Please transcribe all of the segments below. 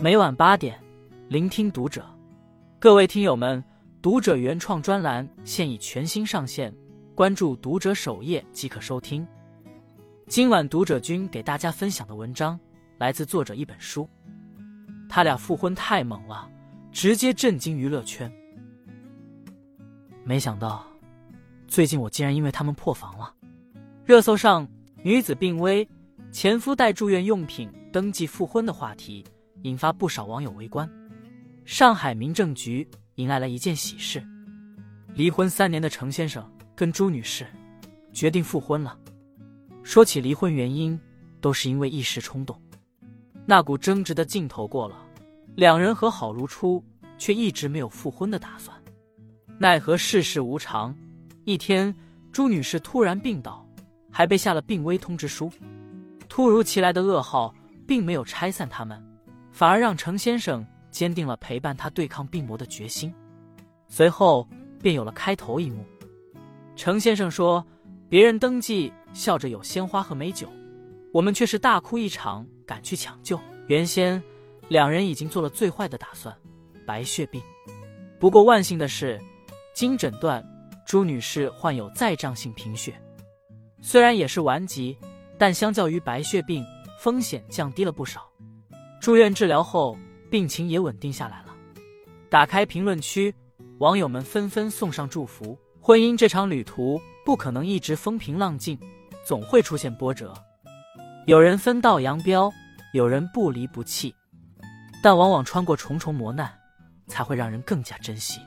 每晚八点，聆听读者。各位听友们，读者原创专栏现已全新上线，关注读者首页即可收听。今晚读者君给大家分享的文章来自作者一本书。他俩复婚太猛了，直接震惊娱乐圈。没想到，最近我竟然因为他们破防了。热搜上，女子病危，前夫带住院用品登记复婚的话题。引发不少网友围观。上海民政局迎来了一件喜事：离婚三年的程先生跟朱女士决定复婚了。说起离婚原因，都是因为一时冲动。那股争执的劲头过了，两人和好如初，却一直没有复婚的打算。奈何世事无常，一天朱女士突然病倒，还被下了病危通知书。突如其来的噩耗并没有拆散他们。反而让程先生坚定了陪伴他对抗病魔的决心。随后便有了开头一幕。程先生说：“别人登记笑着有鲜花和美酒，我们却是大哭一场，赶去抢救。原先两人已经做了最坏的打算，白血病。不过万幸的是，经诊断，朱女士患有再障性贫血，虽然也是顽疾，但相较于白血病，风险降低了不少。”住院治疗后，病情也稳定下来了。打开评论区，网友们纷纷送上祝福。婚姻这场旅途不可能一直风平浪静，总会出现波折。有人分道扬镳，有人不离不弃，但往往穿过重重磨难，才会让人更加珍惜。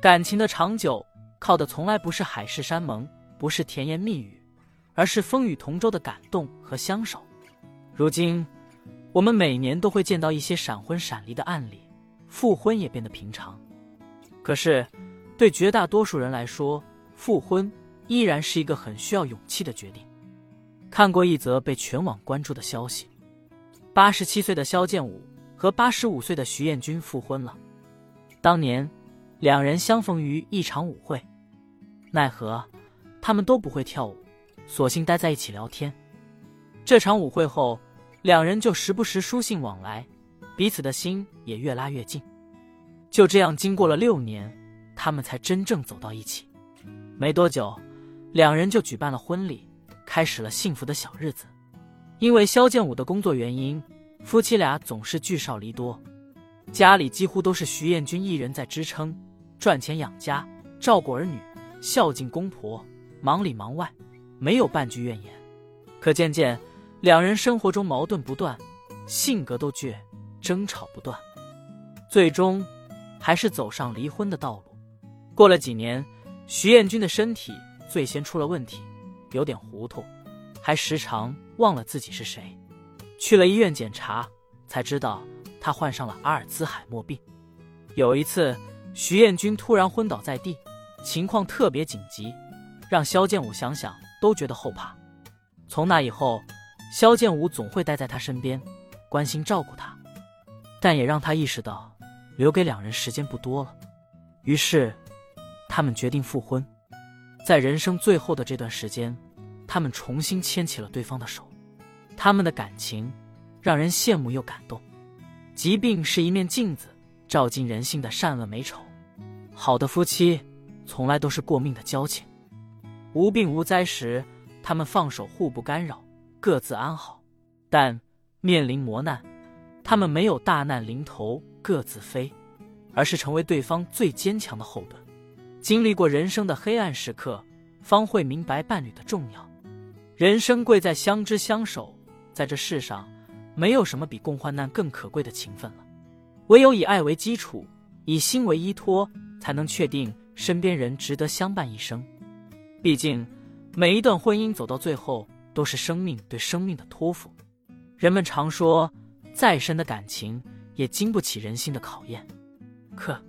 感情的长久，靠的从来不是海誓山盟，不是甜言蜜语，而是风雨同舟的感动和相守。如今。我们每年都会见到一些闪婚闪离的案例，复婚也变得平常。可是，对绝大多数人来说，复婚依然是一个很需要勇气的决定。看过一则被全网关注的消息：八十七岁的肖剑武和八十五岁的徐艳君复婚了。当年，两人相逢于一场舞会，奈何他们都不会跳舞，索性待在一起聊天。这场舞会后。两人就时不时书信往来，彼此的心也越拉越近。就这样，经过了六年，他们才真正走到一起。没多久，两人就举办了婚礼，开始了幸福的小日子。因为肖剑武的工作原因，夫妻俩总是聚少离多，家里几乎都是徐艳军一人在支撑，赚钱养家，照顾儿女，孝敬公婆，忙里忙外，没有半句怨言。可渐渐。两人生活中矛盾不断，性格都倔，争吵不断，最终还是走上离婚的道路。过了几年，徐艳军的身体最先出了问题，有点糊涂，还时常忘了自己是谁。去了医院检查，才知道他患上了阿尔兹海默病。有一次，徐艳军突然昏倒在地，情况特别紧急，让肖剑武想想都觉得后怕。从那以后。肖剑武总会待在他身边，关心照顾他，但也让他意识到留给两人时间不多了。于是，他们决定复婚。在人生最后的这段时间，他们重新牵起了对方的手。他们的感情让人羡慕又感动。疾病是一面镜子，照进人性的善恶美丑。好的夫妻从来都是过命的交情。无病无灾时，他们放手互不干扰。各自安好，但面临磨难，他们没有大难临头各自飞，而是成为对方最坚强的后盾。经历过人生的黑暗时刻，方会明白伴侣的重要。人生贵在相知相守，在这世上，没有什么比共患难更可贵的情分了。唯有以爱为基础，以心为依托，才能确定身边人值得相伴一生。毕竟，每一段婚姻走到最后。都是生命对生命的托付。人们常说，再深的感情也经不起人心的考验。可，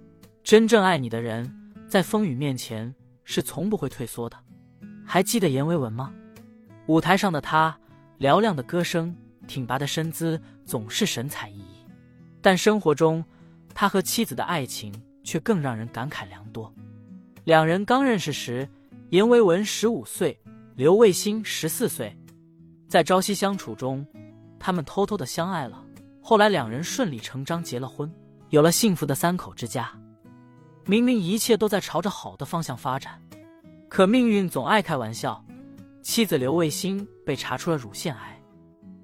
真正爱你的人，在风雨面前是从不会退缩的。还记得阎维文吗？舞台上的他，嘹亮的歌声，挺拔的身姿，总是神采奕奕。但生活中，他和妻子的爱情却更让人感慨良多。两人刚认识时，阎维文十五岁，刘卫星十四岁。在朝夕相处中，他们偷偷的相爱了，后来两人顺理成章结了婚，有了幸福的三口之家。明明一切都在朝着好的方向发展，可命运总爱开玩笑。妻子刘卫星被查出了乳腺癌，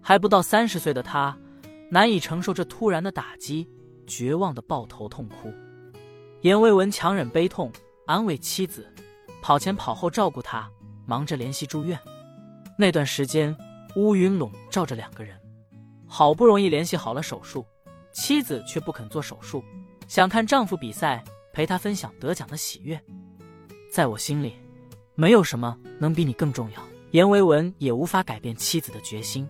还不到三十岁的她，难以承受这突然的打击，绝望的抱头痛哭。严维文强忍悲痛，安慰妻子，跑前跑后照顾她，忙着联系住院。那段时间，乌云笼罩着两个人。好不容易联系好了手术，妻子却不肯做手术，想看丈夫比赛，陪他分享得奖的喜悦。在我心里，没有什么能比你更重要。严维文也无法改变妻子的决心。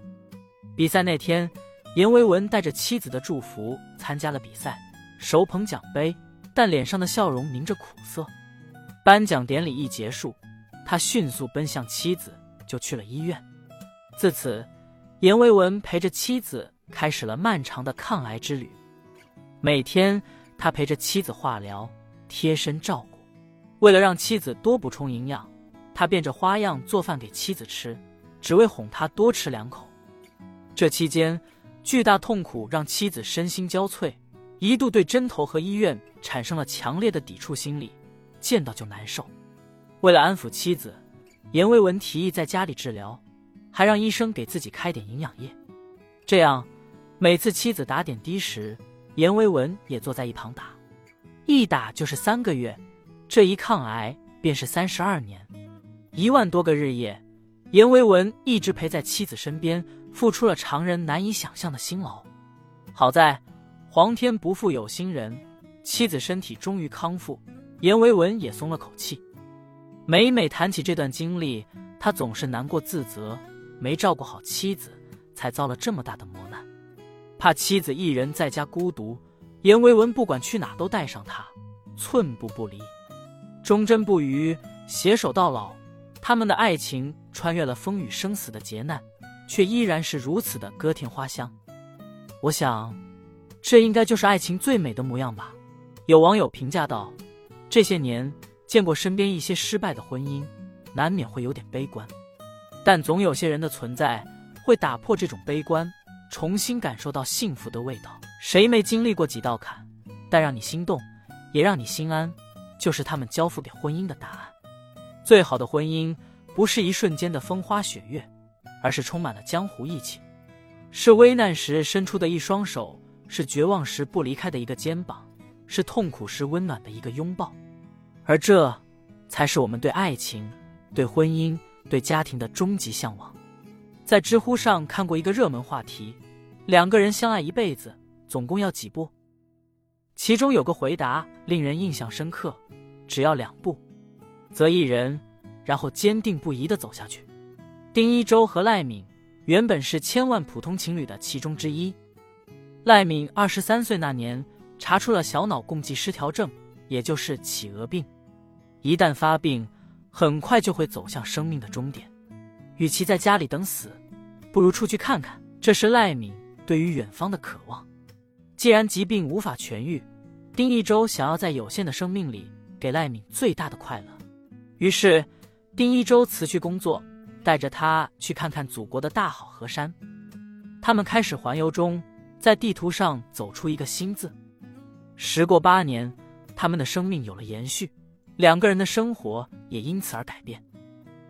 比赛那天，严维文带着妻子的祝福参加了比赛，手捧奖杯，但脸上的笑容凝着苦涩。颁奖典礼一结束，他迅速奔向妻子，就去了医院。自此。严维文陪着妻子开始了漫长的抗癌之旅。每天，他陪着妻子化疗，贴身照顾。为了让妻子多补充营养，他变着花样做饭给妻子吃，只为哄她多吃两口。这期间，巨大痛苦让妻子身心交瘁，一度对针头和医院产生了强烈的抵触心理，见到就难受。为了安抚妻子，严维文提议在家里治疗。还让医生给自己开点营养液，这样每次妻子打点滴时，严维文也坐在一旁打，一打就是三个月，这一抗癌便是三十二年，一万多个日夜，严维文一直陪在妻子身边，付出了常人难以想象的辛劳。好在皇天不负有心人，妻子身体终于康复，严维文也松了口气。每每谈起这段经历，他总是难过自责。没照顾好妻子，才遭了这么大的磨难。怕妻子一人在家孤独，严维文不管去哪都带上她，寸步不离，忠贞不渝，携手到老。他们的爱情穿越了风雨生死的劫难，却依然是如此的歌甜花香。我想，这应该就是爱情最美的模样吧。有网友评价道：“这些年见过身边一些失败的婚姻，难免会有点悲观。”但总有些人的存在会打破这种悲观，重新感受到幸福的味道。谁没经历过几道坎？但让你心动，也让你心安，就是他们交付给婚姻的答案。最好的婚姻不是一瞬间的风花雪月，而是充满了江湖义气，是危难时伸出的一双手，是绝望时不离开的一个肩膀，是痛苦时温暖的一个拥抱。而这，才是我们对爱情、对婚姻。对家庭的终极向往，在知乎上看过一个热门话题：两个人相爱一辈子，总共要几步？其中有个回答令人印象深刻：只要两步，择一人，然后坚定不移的走下去。丁一周和赖敏原本是千万普通情侣的其中之一。赖敏二十三岁那年查出了小脑共济失调症，也就是企鹅病，一旦发病。很快就会走向生命的终点，与其在家里等死，不如出去看看。这是赖敏对于远方的渴望。既然疾病无法痊愈，丁一周想要在有限的生命里给赖敏最大的快乐。于是，丁一周辞去工作，带着他去看看祖国的大好河山。他们开始环游中，在地图上走出一个新字。时过八年，他们的生命有了延续。两个人的生活也因此而改变，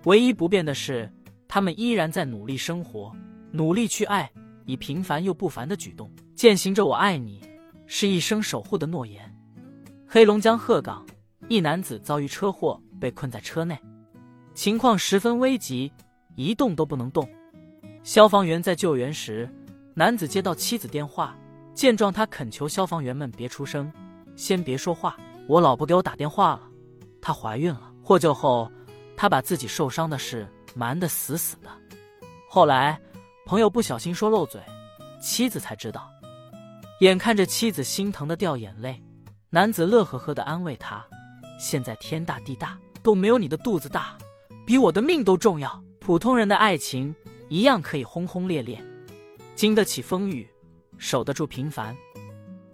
唯一不变的是，他们依然在努力生活，努力去爱，以平凡又不凡的举动践行着“我爱你，是一生守护”的诺言。黑龙江鹤岗一男子遭遇车祸，被困在车内，情况十分危急，一动都不能动。消防员在救援时，男子接到妻子电话，见状，他恳求消防员们别出声，先别说话，我老婆给我打电话了。她怀孕了，获救后，她把自己受伤的事瞒得死死的。后来，朋友不小心说漏嘴，妻子才知道。眼看着妻子心疼的掉眼泪，男子乐呵呵的安慰她：“现在天大地大，都没有你的肚子大，比我的命都重要。普通人的爱情一样可以轰轰烈烈，经得起风雨，守得住平凡。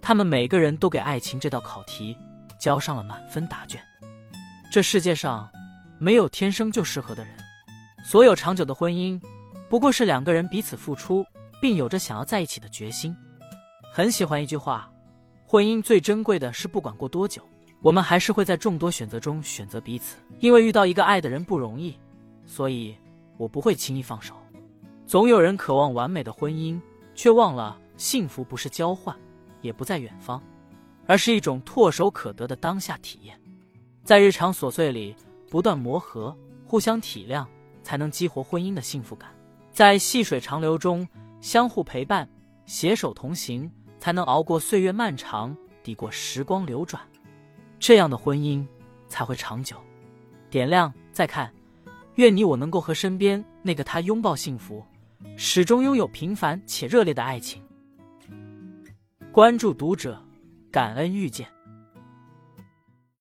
他们每个人都给爱情这道考题交上了满分答卷。”这世界上没有天生就适合的人，所有长久的婚姻不过是两个人彼此付出，并有着想要在一起的决心。很喜欢一句话：婚姻最珍贵的是，不管过多久，我们还是会在众多选择中选择彼此。因为遇到一个爱的人不容易，所以我不会轻易放手。总有人渴望完美的婚姻，却忘了幸福不是交换，也不在远方，而是一种唾手可得的当下体验。在日常琐碎里不断磨合，互相体谅，才能激活婚姻的幸福感。在细水长流中相互陪伴，携手同行。才能熬过岁月漫长，抵过时光流转，这样的婚姻才会长久。点亮再看，愿你我能够和身边那个他拥抱幸福，始终拥有平凡且热烈的爱情。关注读者，感恩遇见。